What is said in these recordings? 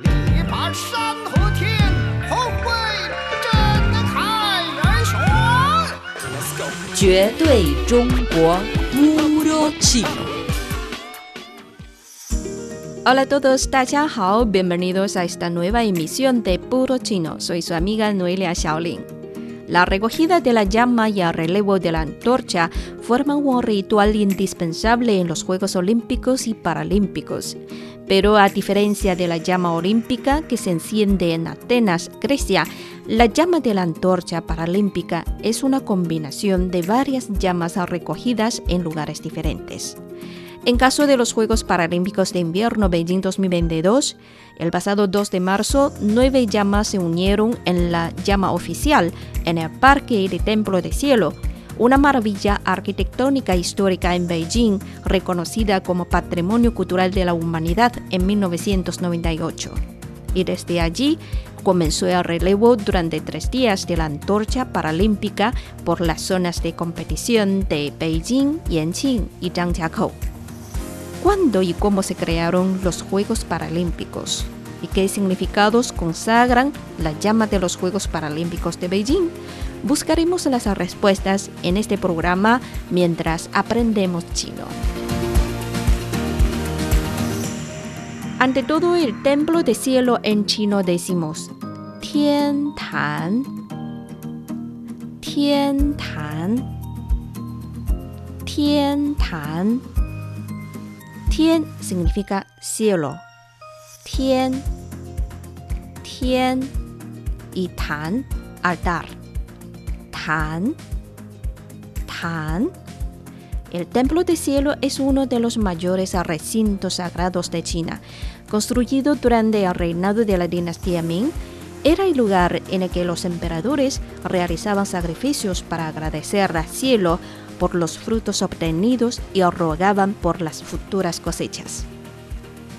力拔山河天，宏伟震撼人雄。绝对中国 Puro Chino. Hola a todos, 大家好，bienvenidos a esta nueva emisión de Puro Chino. Soy su amiga Noelia Xiaolin. La recogida de la llama y el relevo de la antorcha forman un ritual indispensable en los Juegos Olímpicos y Paralímpicos. Pero a diferencia de la llama olímpica que se enciende en Atenas, Grecia, la llama de la antorcha paralímpica es una combinación de varias llamas recogidas en lugares diferentes. En caso de los Juegos Paralímpicos de Invierno Beijing 2022, el pasado 2 de marzo, nueve llamas se unieron en la llama oficial en el Parque de Templo de Cielo, una maravilla arquitectónica histórica en Beijing, reconocida como Patrimonio Cultural de la Humanidad en 1998. Y desde allí comenzó el relevo durante tres días de la antorcha paralímpica por las zonas de competición de Beijing, Yanqing y Zhangjiakou. ¿Cuándo y cómo se crearon los Juegos Paralímpicos? ¿Y qué significados consagran la llama de los Juegos Paralímpicos de Beijing? Buscaremos las respuestas en este programa mientras aprendemos chino. Ante todo, el templo de cielo en chino decimos Tian Tan, Tian Tan, Tian Tan. Tien significa cielo. Tien, Tien y Tan, altar. Tan, Tan. El templo de cielo es uno de los mayores recintos sagrados de China. Construido durante el reinado de la dinastía Ming, era el lugar en el que los emperadores realizaban sacrificios para agradecer al cielo por los frutos obtenidos y rogaban por las futuras cosechas.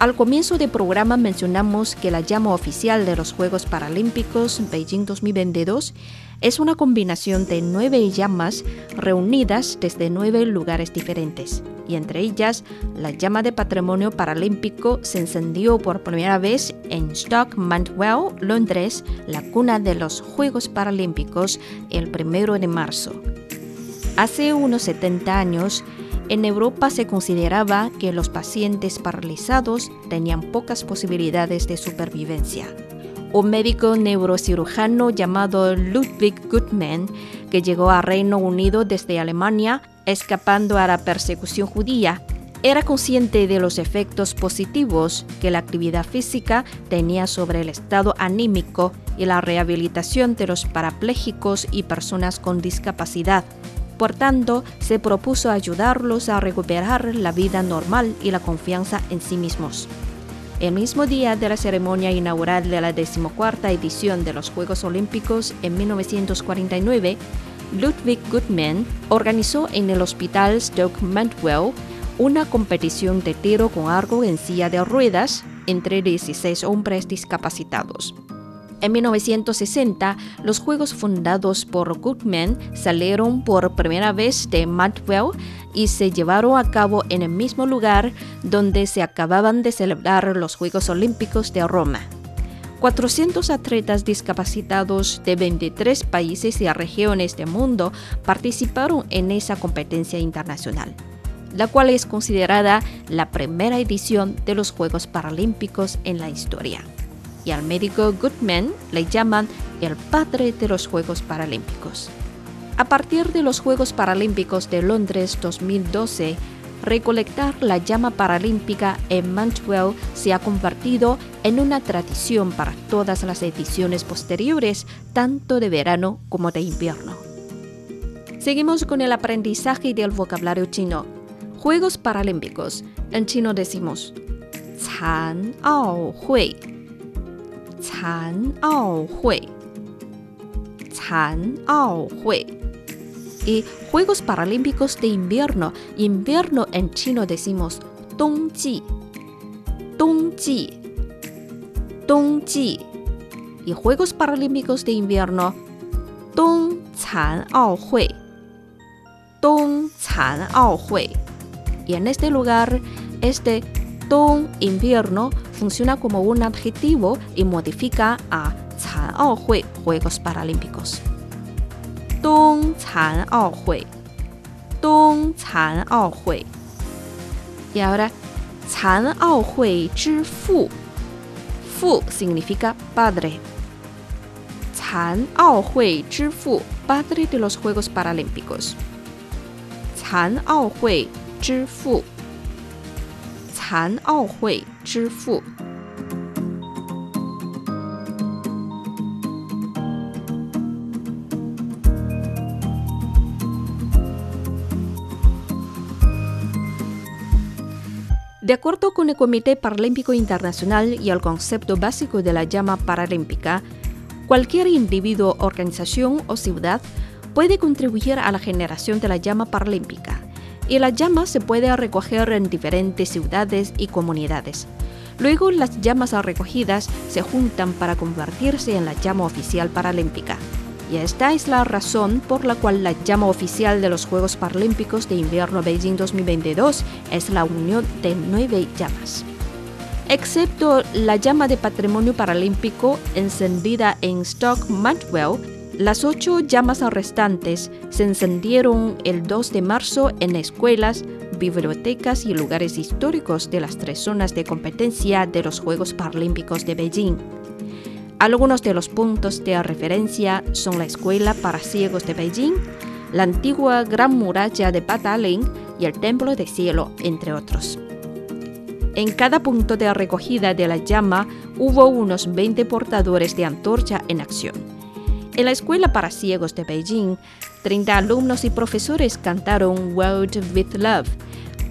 Al comienzo del programa mencionamos que la llama oficial de los Juegos Paralímpicos Beijing 2022 es una combinación de nueve llamas reunidas desde nueve lugares diferentes, y entre ellas la llama de patrimonio paralímpico se encendió por primera vez en Stock Mantwell, Londres, la cuna de los Juegos Paralímpicos, el primero de marzo. Hace unos 70 años, en Europa se consideraba que los pacientes paralizados tenían pocas posibilidades de supervivencia. Un médico neurocirujano llamado Ludwig Guttmann, que llegó a Reino Unido desde Alemania, escapando a la persecución judía, era consciente de los efectos positivos que la actividad física tenía sobre el estado anímico y la rehabilitación de los parapléjicos y personas con discapacidad. Por tanto, se propuso ayudarlos a recuperar la vida normal y la confianza en sí mismos. El mismo día de la ceremonia inaugural de la decimocuarta edición de los Juegos Olímpicos en 1949, Ludwig Guttmann organizó en el Hospital Stoke Mantwell una competición de tiro con arco en silla de ruedas entre 16 hombres discapacitados. En 1960, los Juegos fundados por Goodman salieron por primera vez de Mantwell y se llevaron a cabo en el mismo lugar donde se acababan de celebrar los Juegos Olímpicos de Roma. 400 atletas discapacitados de 23 países y regiones del mundo participaron en esa competencia internacional, la cual es considerada la primera edición de los Juegos Paralímpicos en la historia y al médico Goodman le llaman el padre de los Juegos Paralímpicos. A partir de los Juegos Paralímpicos de Londres 2012, recolectar la llama paralímpica en Mantwell se ha convertido en una tradición para todas las ediciones posteriores, tanto de verano como de invierno. Seguimos con el aprendizaje del vocabulario chino. Juegos Paralímpicos. En chino decimos 残奥会 残奥会，残奥会. Y Juegos Paralímpicos de Invierno. Invierno en chino decimos 冬季，冬季，冬季. Y Juegos Paralímpicos de Invierno 冬残奥会，冬残奥会. Y en este lugar, este Dong invierno funciona como un adjetivo y modifica a Hui, Juegos Paralímpicos. Dong Chan Hui. Dong Chan Hui. Y ahora, Chan Hui Zhi Fu. Fu significa padre. Chan Hui Zhi Fu, padre de los Juegos Paralímpicos. Chan Hui Zhi Fu. 残奥会之父。De acuerdo con el Comité Paralímpico Internacional y el concepto básico de la llama paralímpica, cualquier individuo, organización o ciudad puede contribuir a la generación de la llama paralímpica, y la llama se puede recoger en diferentes ciudades y comunidades. Luego las llamas recogidas se juntan para convertirse en la llama oficial paralímpica. Y esta es la razón por la cual la llama oficial de los Juegos Paralímpicos de Invierno Beijing 2022 es la unión de nueve llamas. Excepto la llama de patrimonio paralímpico encendida en Stock Mandwell, las ocho llamas restantes se encendieron el 2 de marzo en escuelas, bibliotecas y lugares históricos de las tres zonas de competencia de los Juegos Paralímpicos de Beijing. Algunos de los puntos de referencia son la Escuela para Ciegos de Beijing, la antigua Gran Muralla de Badaling y el Templo de Cielo, entre otros. En cada punto de recogida de la llama hubo unos 20 portadores de antorcha en acción. En la Escuela para Ciegos de Beijing, 30 alumnos y profesores cantaron World with Love.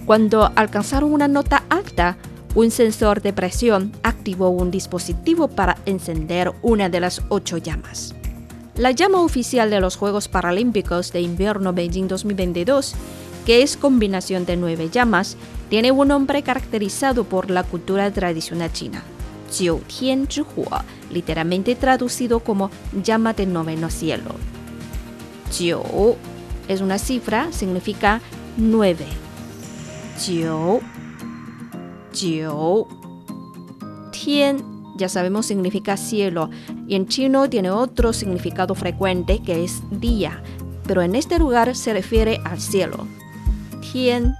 Cuando alcanzaron una nota alta, un sensor de presión activó un dispositivo para encender una de las ocho llamas. La llama oficial de los Juegos Paralímpicos de Invierno Beijing 2022, que es combinación de nueve llamas, tiene un nombre caracterizado por la cultura tradicional china. Jiu Tian literalmente traducido como llama del noveno cielo. Jiu es una cifra, significa nueve. Jiu Jiu. Tien, ya sabemos, significa cielo, y en chino tiene otro significado frecuente que es día, pero en este lugar se refiere al cielo. Tien,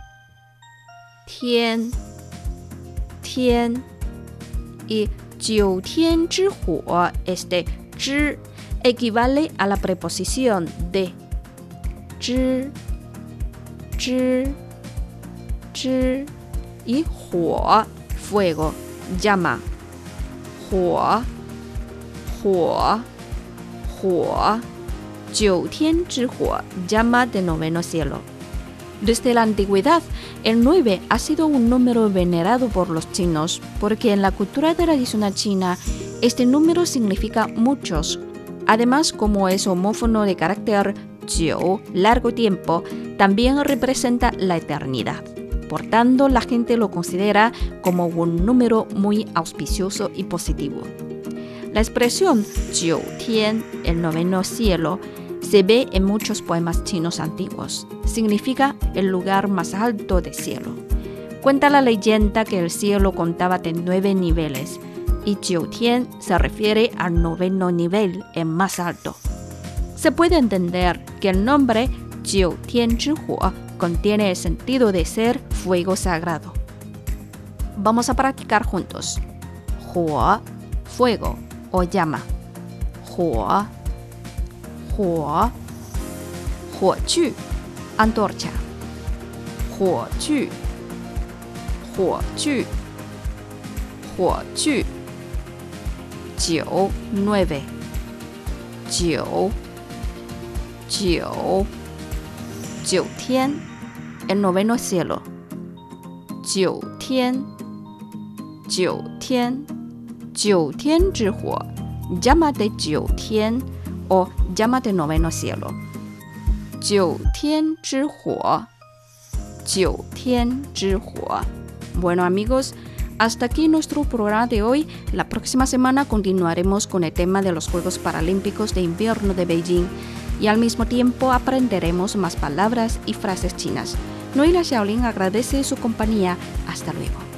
Tien, Tien. Y Jiu Tian Zhi Huo, este zhi, equivale a la preposición de zhi, zhi, zhi y huo, fuego, llama. Huo, huo, huo. Jiu Tian Zhi Huo, llama de noveno cielo. Desde la antigüedad, el 9 ha sido un número venerado por los chinos porque en la cultura tradicional china este número significa muchos. Además, como es homófono de carácter jiu, largo tiempo, también representa la eternidad. Por tanto, la gente lo considera como un número muy auspicioso y positivo. La expresión Jiu Tian, el noveno cielo, se ve en muchos poemas chinos antiguos. Significa el lugar más alto del cielo. Cuenta la leyenda que el cielo contaba de nueve niveles y Jiu Tian se refiere al noveno nivel, el más alto. Se puede entender que el nombre Jiu Tian Huo contiene el sentido de ser fuego sagrado. Vamos a practicar juntos. Huo, fuego o llama. Huo, huo. Huo antorcha. Huo chu, huo chu. Huo chu. Jiu, nueve. Jiu, jiu. Jiu tian el noveno cielo. Jiu Tian, Jiu Tian, Jiu Tian Huo, llama de Jiu Tian o llama de noveno cielo. Tian. Bueno amigos, hasta aquí nuestro programa de hoy. La próxima semana continuaremos con el tema de los Juegos Paralímpicos de Invierno de Beijing y al mismo tiempo aprenderemos más palabras y frases chinas. Noelia Xiaolin agradece su compañía. Hasta luego.